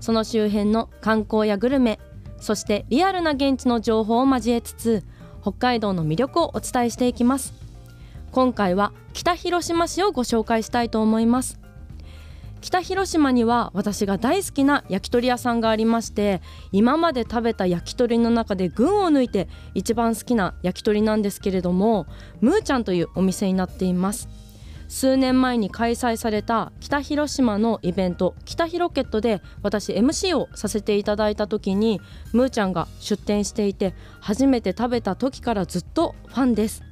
その周辺の観光やグルメそしてリアルな現地の情報を交えつつ北海道の魅力をお伝えしていきます。今回は北広島市をご紹介したいと思います。北広島には私が大好きな焼き鳥屋さんがありまして今まで食べた焼き鳥の中で群を抜いて一番好きな焼き鳥なんですけれどもムーちゃんというお店になっています。数年前に開催された北広島のイベント北広ケットで私 MC をさせていただいた時にムーちゃんが出店していて初めて食べた時からずっとファンです。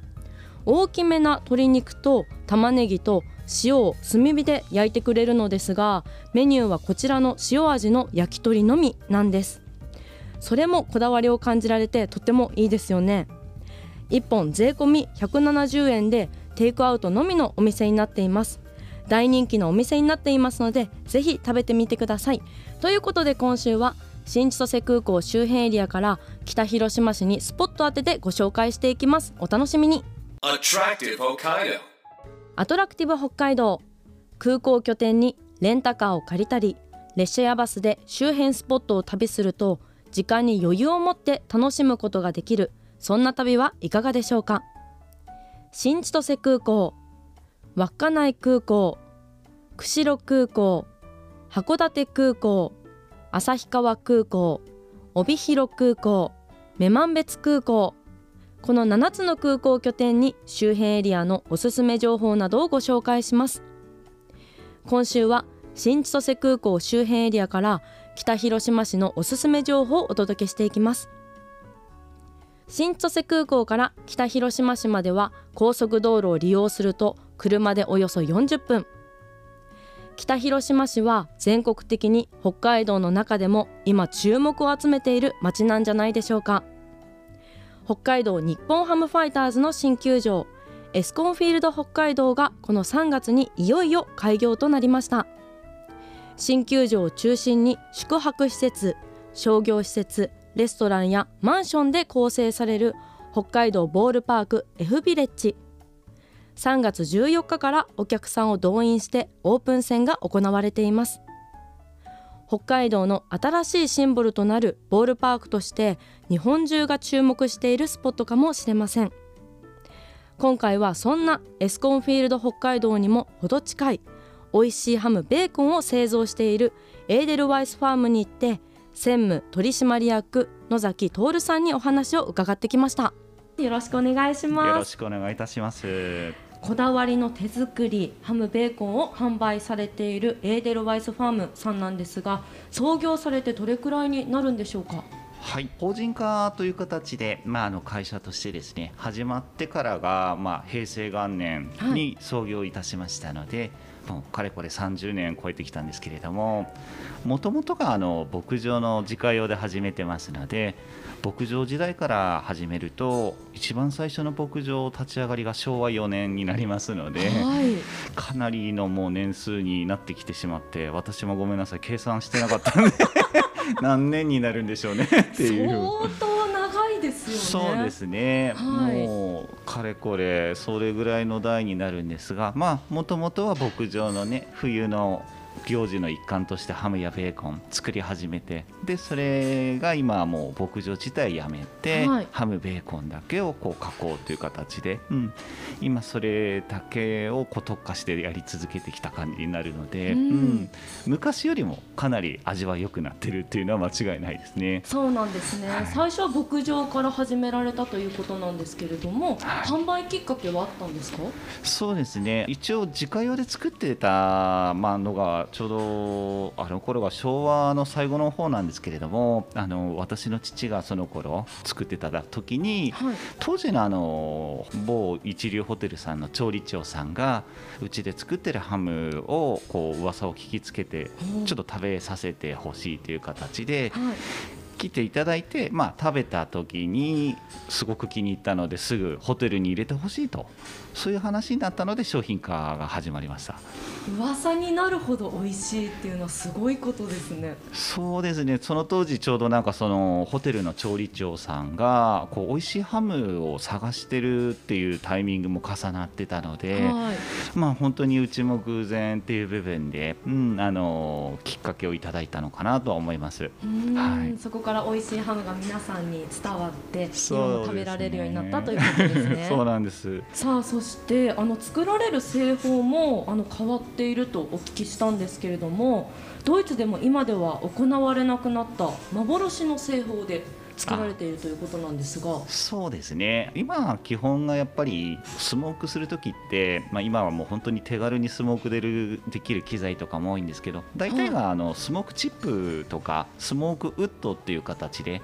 大きめな鶏肉と玉ねぎと塩を炭火で焼いてくれるのですがメニューはこちらの塩味の焼き鳥のみなんです。それもこだわりを感じられてとってもいいですよね。1本税込170円でテイクアウトのみのお店になっています。大人気のお店になっていますのでぜひ食べてみてください。ということで今週は新千歳空港周辺エリアから北広島市にスポット当ててご紹介していきます。お楽しみに.アトラクティブ北海道。空港拠点にレンタカーを借りたり列車やバスで周辺スポットを旅すると時間に余裕を持って楽しむことができる。そんな旅はいかがでしょうか？新千歳空港稚内空港釧路空港函館空港旭川空港帯広空港女満別空港。この7つの空港拠点に周辺エリアのおすすめ情報などをご紹介します。今週は新千歳空港周辺エリアから北広島市のおすすめ情報をお届けしていきます。新千歳空港から北広島市までは高速道路を利用すると車でおよそ40分。北広島市は全国的に北海道の中でも今注目を集めている街なんじゃないでしょうか。北海道日本ハムファイターズの新球場エスコンフィールド北海道がこの3月にいよいよ開業となりました。新球場を中心に宿泊施設商業施設レストランやマンションで構成される北海道ボールパーク F ビレッジ。3月14日からお客さんを動員してオープン戦が行われています。北海道の新しいシンボルとなるボールパークとして日本中が注目しているスポットかもしれません。今回はそんなエスコンフィールド北海道にもほど近い美味しいハムベーコンを製造しているエーデルワイスファームに行って専務取締役野崎徹さんにお話を伺ってきました。よろしくお願いしよろますしくお願いいたします。こだわりの手作りハムベーコンを販売されているエーデルワイスファームさんなんですが創業されてどれくらいになるんでしょうか？はい、法人化という形で、まあ、あの会社としてですね始まってからが、まあ、平成元年に創業いたしましたので、もうかれこれ30年超えてきたんですけれどももともとがあの牧場の自家用で始めてますので牧場時代から始めると一番最初の牧場立ち上がりが昭和4年になりますので。はいかなりのもう年数になってきてしまって私もごめんなさい計算してなかったんで 何年になるんでしょうねっていう。いですよね。そうですね、はい。もうかれこれそれぐらいの代になるんですがまあもともとは牧場のね冬の行事の一環としてハムやベーコン作り始めてでそれが今はもう牧場自体やめて、はい。ハムベーコンだけをこう加工という形で、うん、今それだけをこう特化してやり続けてきた感じになるので、うん。うん。昔よりもかなり味は良くなってるっていうのは間違いないですね。そうなんですね、はい。最初は牧場から始められたということなんですけれども、はい。販売きっかけはあったんですか？そうですね。一応自家用で作ってた、まあ、のがちょうどあの頃が昭和の最後の方なんですけれどもあの私の父がその頃作ってた時にはい。当時のあの某一流ホテルさんの調理長さんがうちで作ってるハムをこう噂を聞きつけてちょっと食べさせてほしいという形ではい来ていただいて、まあ、食べた時にすごく気に入ったのですぐホテルに入れてほしいと。そういう話になったので商品化が始まりました。噂になるほど美味しいっていうのはすごいことですね。そうですね。その当時ちょうどなんかそのホテルの調理長さんがこう美味しいハムを探してるっていうタイミングも重なってたので、はい。まあ本当にうちも偶然っていう部分で、うん、あのきっかけをいただいたのかなとは思います。はい。そこから美味しいハムが皆さんに伝わって今も食べられるようになったということですね。そうなんです。さあそしてあの作られる製法もあの変わっているとお聞きしたんですけれどもドイツでも今では行われなくなった幻の製法で作られているということなんですが。そうですね。今基本がやっぱりスモークする時って、まあ、今はもう本当に手軽にスモークでるできる機材とかも多いんですけど大体があのスモークチップとかスモークウッドっていう形で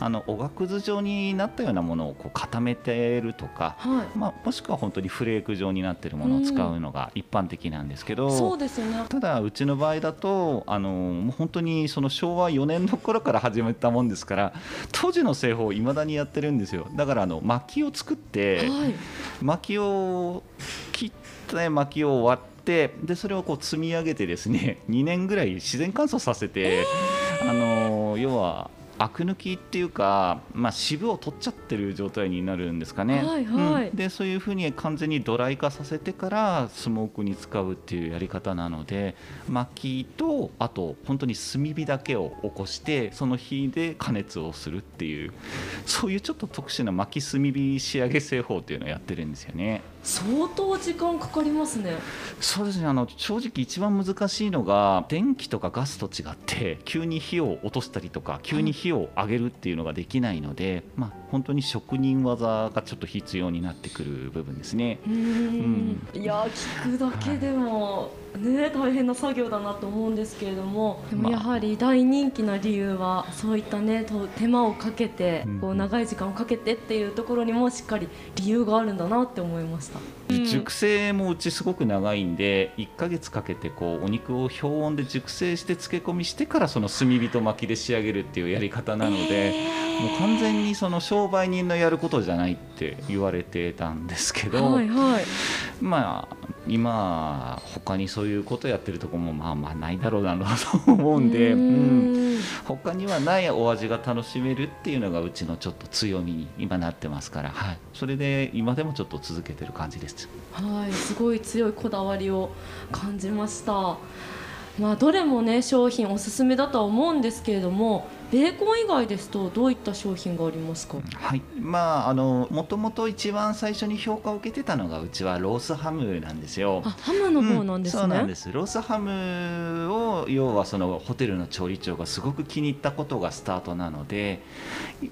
あのおがくず状になったようなものをこう固めてるとか、はい。まあ、もしくは本当にフレーク状になってるものを使うのが一般的なんですけど。そうですよね。ただうちの場合だとあのもう本当にその昭和4年の頃から始めたもんですから当時の製法をいまだにやってるんですよ。だからあの薪を作ってはい。薪を切って薪を割ってでそれをこう積み上げてですね 2年ぐらい自然乾燥させて、あの要はアク抜きっていうか、まあ、渋を取っちゃってる状態になるんですかね、はいはい。うん。でそういうふうに完全にドライ化させてからスモークに使うっていうやり方なので薪とあと本当に炭火だけを起こしてその火で加熱をするっていうそういうちょっと特殊な薪炭火仕上げ製法っていうのをやってるんですよね。相当時間かかりますね。そうですね。あの正直一番難しいのが電気とかガスと違って急に火を落としたりとか急に火を上げるっていうのができないので、まあ、本当に職人技がちょっと必要になってくる部分ですね。うーんいや聞くだけでも、ね大変な作業だなと思うんですけれども。でもまあ。やはり大人気な理由はそういったねと手間をかけてうんこう長い時間をかけてっていうところにもしっかり理由があるんだなって思いました。うん。熟成もうちすごく長いんで1ヶ月かけてこうお肉を氷温で熟成して漬け込みしてからその炭火と薪で仕上げるっていうやり方なので、もう完全にその商売人のやることじゃないって言われてたんですけど、はいはい。まあ今他にそういうことやってるとこもまあまあないだろうなと思うんで、うん他にはないお味が楽しめるっていうのがうちのちょっと強みに今なってますから、はい、それで今でもちょっと続けてる感じです。はい、すごい強いこだわりを感じました。まあ、どれもね商品おすすめだとは思うんですけれどもベーコン以外ですとどういった商品がありますか、はい、まああのもともと一番最初に評価を受けてたのがうちはロースハムなんですよ。あハムの方なんですね、うんそうなんです。ロースハムを要はそのホテルの調理長がすごく気に入ったことがスタートなので、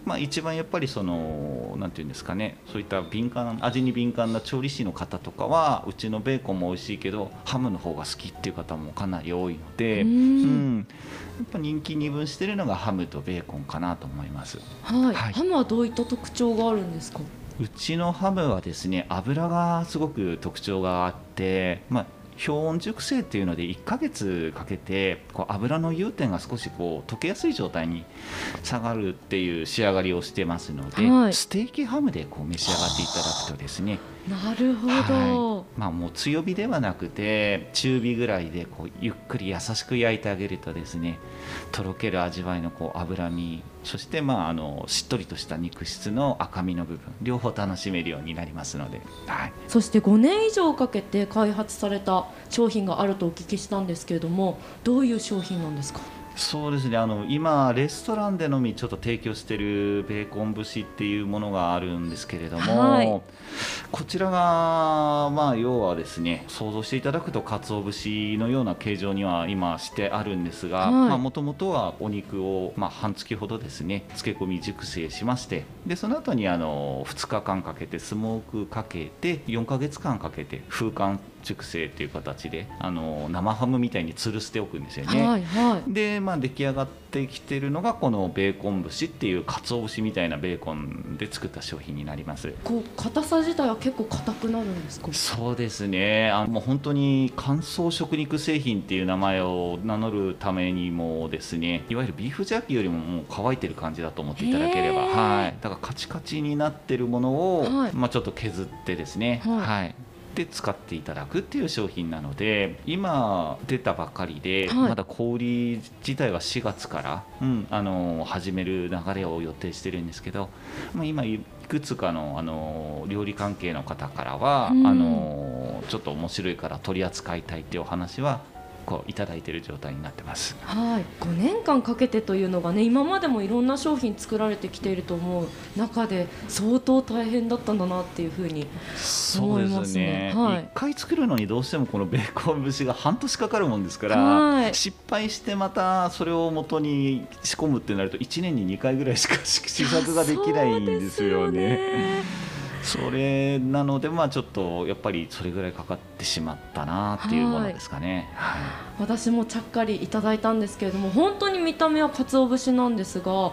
まあ、一番やっぱりそのなんていうんですかね。そういった敏感味に敏感な調理師の方とかはうちのベーコンも美味しいけどハムの方が好きっていう方もかなり多いので、ううん。んやっぱ人気二分してるのがハムとベーコンかなと思います。はい、はい。ハムはどういった特徴があるんですか？うちのハムはですね油がすごく特徴があって、まあ、氷温熟成っていうので1ヶ月かけてこう油の融点が少しこう溶けやすい状態に下がるっていう仕上がりをしてますので、はい。ステーキハムでこう召し上がっていただくとですね。なるほど、はい。まあ、もう強火ではなくて中火ぐらいでこうゆっくり優しく焼いてあげるとですねとろける味わいのこう脂身そしてまああのしっとりとした肉質の赤身の部分両方楽しめるようになりますので、はい、そして5年以上かけて開発された商品があるとお聞きしたんですけれどもどういう商品なんですか？そうですね。あの今レストランでのみちょっと提供しているベーコン節っていうものがあるんですけれども、はい。こちらがまあ要はですね想像していただくと鰹節のような形状には今してあるんですがはい。もともとはお肉を、まあ、半月ほどですね漬け込み熟成しましてでその後にあの2日間かけてスモークかけて4ヶ月間かけて風乾熟成っていう形であの生ハムみたいに吊るしておくんですよね。はいはい。で、まあ、出来上がってきてるのがこのベーコン節っていう鰹節みたいなベーコンで作った商品になります。こう硬さ自体は結構硬くなるんですか？そうですね。あもう本当に乾燥食肉製品っていう名前を名乗るためにもですねいわゆるビーフジャーキーよりももう乾いてる感じだと思っていただければ。はい。だからカチカチになってるものを、はい。まあ、ちょっと削ってですね。はい。はいで使っていただくっていう商品なので今出たばっかりで、はい。まだ小売り自体は4月から、うん、あの始める流れを予定してるんですけど、まあ、今いくつかのあの料理関係の方からは、うん。あのちょっと面白いから取り扱いたいっていうお話はこういただいている状態になってます。はい、5年間かけてというのがね今までもいろんな商品作られてきていると思う中で相当大変だったんだなっていうふうにそうで思いますすねね。はい一回作るのにどうしてもこのベーコン節が半年かかるもんですから、はい失敗してまたそれを元に仕込むってなると1年に2回ぐらいしか試作ができないんですよね。それなのでまあちょっとやっぱりそれぐらいかかってしまったなっていうものですかね。はい私もちゃっかりいただいたんですけれども本当に見た目は鰹節なんですが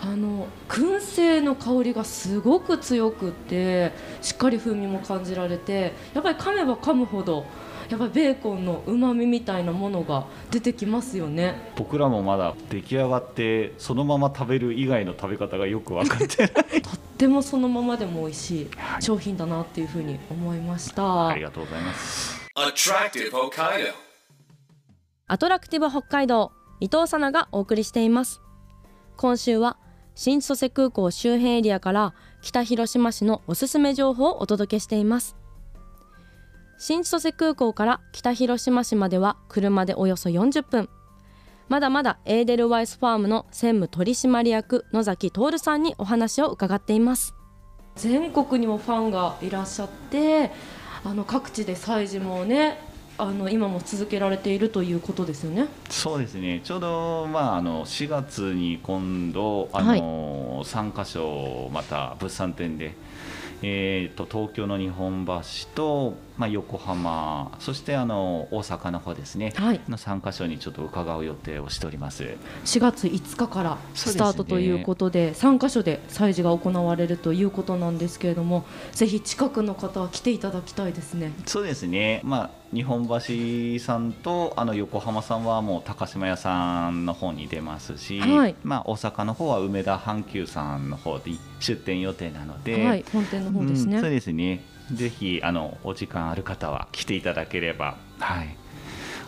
あの燻製の香りがすごく強くってしっかり風味も感じられてやっぱり噛めば噛むほどやっぱりベーコンの旨味みたいなものが出てきますよね。僕らもまだ出来上がってそのまま食べる以外の食べ方がよく分かってない とってもそのままでも美味しいはい商品だなっていうふうに思いました。ありがとうございます。Attractive Hokkaido. アトラクティブ北海道伊藤さながお送りしています今週は新千歳空港周辺エリアから北広島市のおすすめ情報をお届けしています新千歳空港から北広島市までは車でおよそ40分。まだまだエーデルワイスファームの専務取締役野崎徹さんにお話を伺っています。全国にもファンがいらっしゃってあの各地で催事もねあの今も続けられているということですよね。そうですね。ちょうど、まあ、あの4月に今度あの、3か所また物産展で、えー、と東京の日本橋と、まあ、横浜そしてあの大阪の方ですね、はいの3か所にちょっと伺う予定をしております。4月5日からスタートということで3カ所で催事が行われるということなんですけれどもぜひ近くの方は来ていただきたいですね。そうですね、まあ、日本橋さんとあの横浜さんはもう高島屋さんの方に出ますし、はい。まあ、大阪の方は梅田阪急さんの方で出店予定なので、はい本店の方ですね。うんそうですね。ぜひあのお時間ある方は来ていただければはい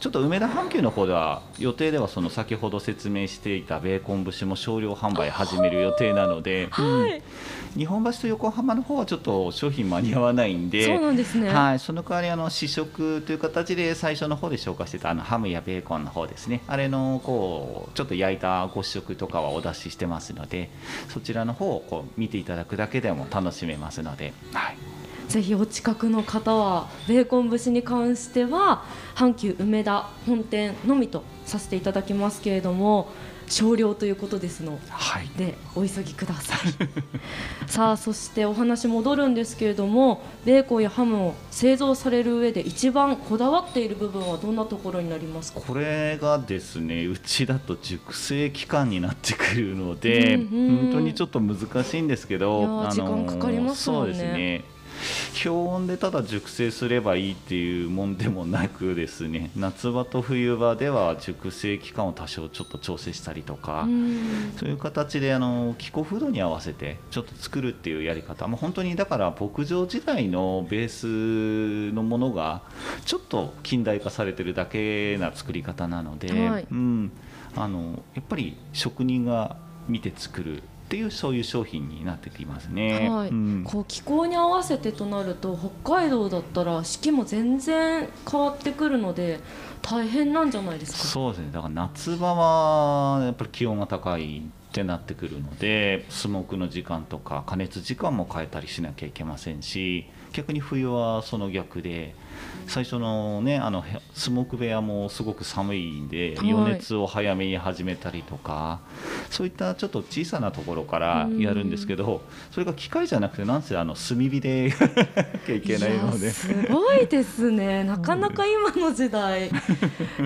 ちょっと梅田阪急の方では予定ではその先ほど説明していたベーコン節も少量販売始める予定なので、はい、日本橋と横浜の方はちょっと商品間に合わないんでそうなんですね。はい、その代わりあの試食という形で最初の方で紹介してたあのハムやベーコンの方ですね。あれのこうちょっと焼いたご試食とかはお出ししてますのでそちらの方をこう見ていただくだけでも楽しめますので、はい、ぜひお近くの方はベーコン節に関しては阪急梅田本店のみとさせていただきますけれども少量ということですのはい、でお急ぎください。さあそしてお話戻るんですけれどもベーコンやハムを製造される上で一番こだわっている部分はどんなところになりますか？これがですねうちだと熟成期間になってくるので、うんうん。本当にちょっと難しいんですけど時間かかりますもんねね氷温でただ熟成すればいいっていうもんでもなくですね。夏場と冬場では熟成期間を多少ちょっと調整したりとか、うん。そういう形であの気候風土に合わせてちょっと作るっていうやり方、まあ、本当にだから牧場時代のベースのものがちょっと近代化されてるだけな作り方なので、はい。うん、あのやっぱり職人が見て作るっていうそういう商品になってきますね。はい。うん。こう気候に合わせてとなると北海道だったら四季も全然変わってくるので大変なんじゃないですか？そうですね。だから夏場はやっぱり気温が高いってなってくるのでスモークの時間とか加熱時間も変えたりしなきゃいけませんし逆に冬はその逆で最初のねあのへスモーク部屋もすごく寒いんではい。余熱を早めに始めたりとかそういったちょっと小さなところからやるんですけどそれが機械じゃなくてなんせあの炭火でやらなきゃいけないのでやすごいですね。なかなか今の時代。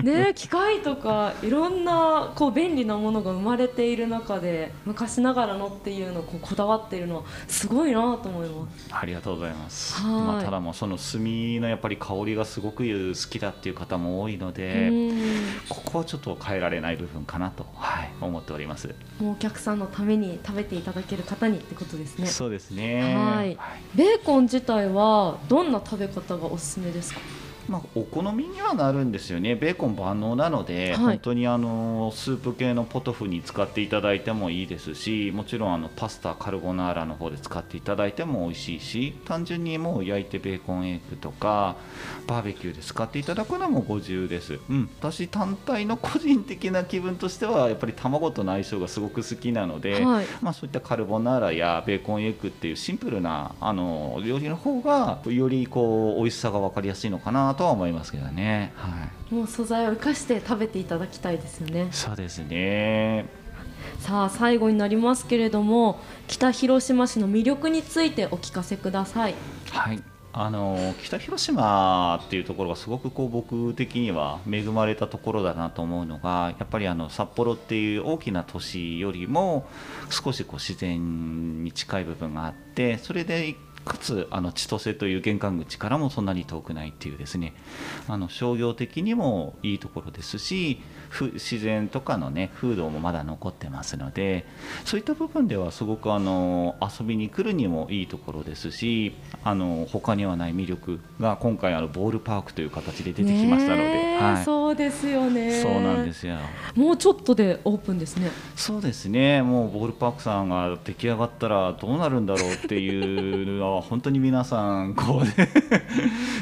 ね機械とかいろんなこう便利なものが生まれている中で昔ながらのっていうのをこうこだわっているのはすごいなと思います。ありがとうございます、はい。まあ、ただもうその炭のやっぱり香りがすごく好きだっていう方も多いのでうん。ここはちょっと変えられない部分かなと、はい、思っております。もうお客さんのために食べていただける方にってことですね。そうですね。はい。ベーコン自体はどんな食べ方がおすすめですか？まあ、お好みにはなるんですよね、ベーコン万能なので、はい。本当にあのスープ系のポトフに使っていただいてもいいですし、もちろんあのパスタ、カルボナーラの方で使っていただいても美味しいし、単純にもう焼いてベーコンエッグとか、バーベキューで使っていただくのもご自由です。うん、私、単体の個人的な気分としては、やっぱり卵との相性がすごく好きなので、はい。まあ、そういったカルボナーラやベーコンエッグっていうシンプルなあの料理の方がよりこう美味しさが分かりやすいのかなとは思いますけどね。はい、もう素材を生かして食べていただきたいですよねそうですね。さあ最後になりますけれども北広島市の魅力についてお聞かせくださいはい。あの北広島っていうところがすごくこう僕的には恵まれたところだなと思うのがやっぱりあの札幌っていう大きな都市よりも少しこう自然に近い部分があってそれでかつあの千歳という玄関口からもそんなに遠くないっていうですね。あの商業的にもいいところですし自然とかのね風土もまだ残ってますのでそういった部分ではすごくあの遊びに来るにもいいところですしあの他にはない魅力が今回あのボールパークという形で出てきましたので、はい、そうですよね。そうなんですよ。もうちょっとでオープンですね。そうですね、もうボールパークさんが出来上がったらどうなるんだろうっていうのは、本当に皆さん、こうね、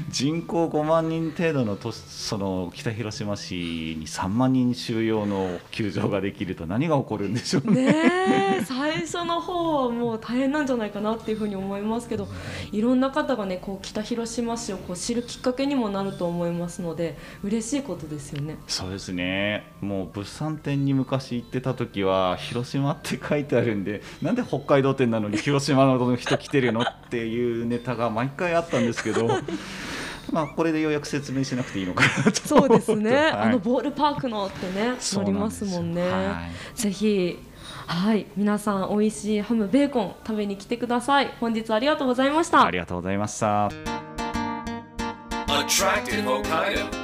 人口5万人程度の都市その北広島市に3万人収容の球場ができると、何が起こるんでしょうね。最初の方はもう大変なんじゃないかなっていうふうに思いますけどいろんな方がねこう北広島市をこう知るきっかけにもなると思いますので嬉しいことですよね。そうですねもう物産展に昔行ってた時は広島って書いてあるんでなんで北海道店なのに広島の人来てるのっていうネタが毎回あったんですけどまあこれでようやく説明しなくていいのかなと。そうですね、はい。あのボールパークのってね乗りますすもんね。はい。ぜひはい。皆さん美味しいハムベーコン食べに来てください。本日ありがとうございました。ありがとうございました。Attractive Hokkaido.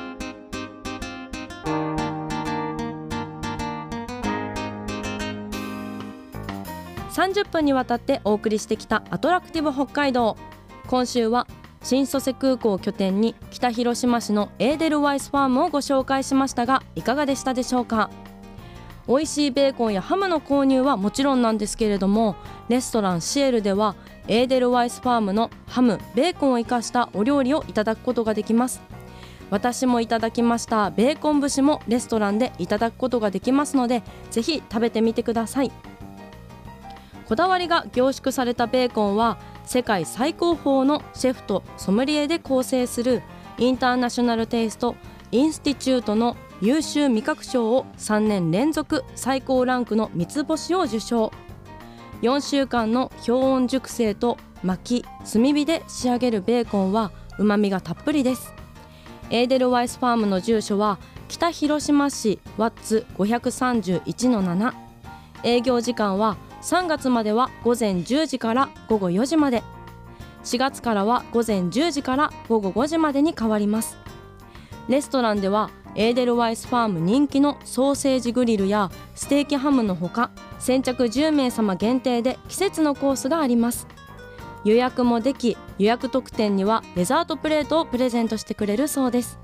30分にわたってお送りしてきたアトラクティブ北海道今週は新千歳空港を拠点に北広島市のエーデルワイスファームをご紹介しましたがいかがでしたでしょうか？美味しいベーコンやハムの購入はもちろんなんですけれどもレストランシエルではエーデルワイスファームのハムベーコンを生かしたお料理をいただくことができます。私もいただきましたベーコン節もレストランでいただくことができますのでぜひ食べてみてください。こだわりが凝縮されたベーコンは世界最高峰のシェフとソムリエで構成するインターナショナルテイストインスティチュートの優秀味覚賞を3年連続最高ランクの三つ星を受賞。4週間の氷温熟成と薪炭火で仕上げるベーコンはうまみがたっぷりです。エーデルワイスファームの住所は北広島市ワッツ531-7営業時間は3月までは午前10時から午後4時まで。4月からは午前10時から午後5時までに変わります。レストランではエーデルワイスファーム人気のソーセージグリルやステーキハムのほか先着10名様限定で季節のコースがあります。予約もでき予約特典にはデザートプレートをプレゼントしてくれるそうです。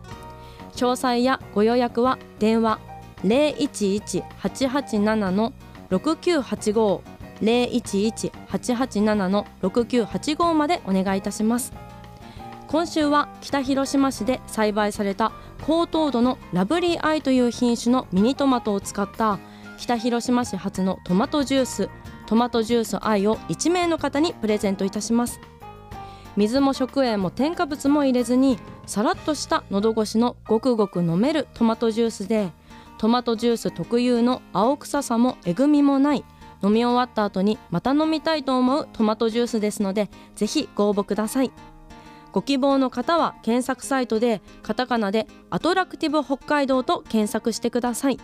詳細やご予約は電話011887の6985 011887の6985までお願いいたします。今週は北広島市で栽培された高糖度のラブリーアイという品種のミニトマトを使った北広島市初のトマトジューストマトジュースアイを1名の方にプレゼントいたします。水も食塩も添加物も入れずにさらっとした喉越しのごくごく飲めるトマトジュースでトマトジュース特有の青臭さもえぐみもない。飲み終わった後にまた飲みたいと思うトマトジュースですのでぜひご応募ください。ご希望の方は検索サイトでカタカナでアトラクティブ北海道と検索してください。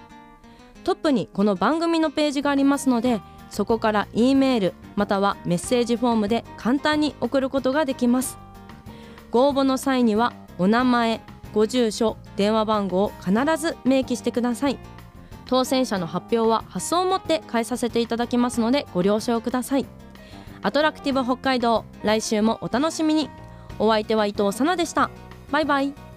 トップにこの番組のページがありますのでそこから E メールまたはメッセージフォームで簡単に送ることができます。ご応募の際にはお名前ご住所電話番号を必ず明記してください。当選者の発表は発送をもって返させていただきますのでご了承ください。アトラクティブ北海道来週もお楽しみに。お相手は伊藤さなでした。バイバイ。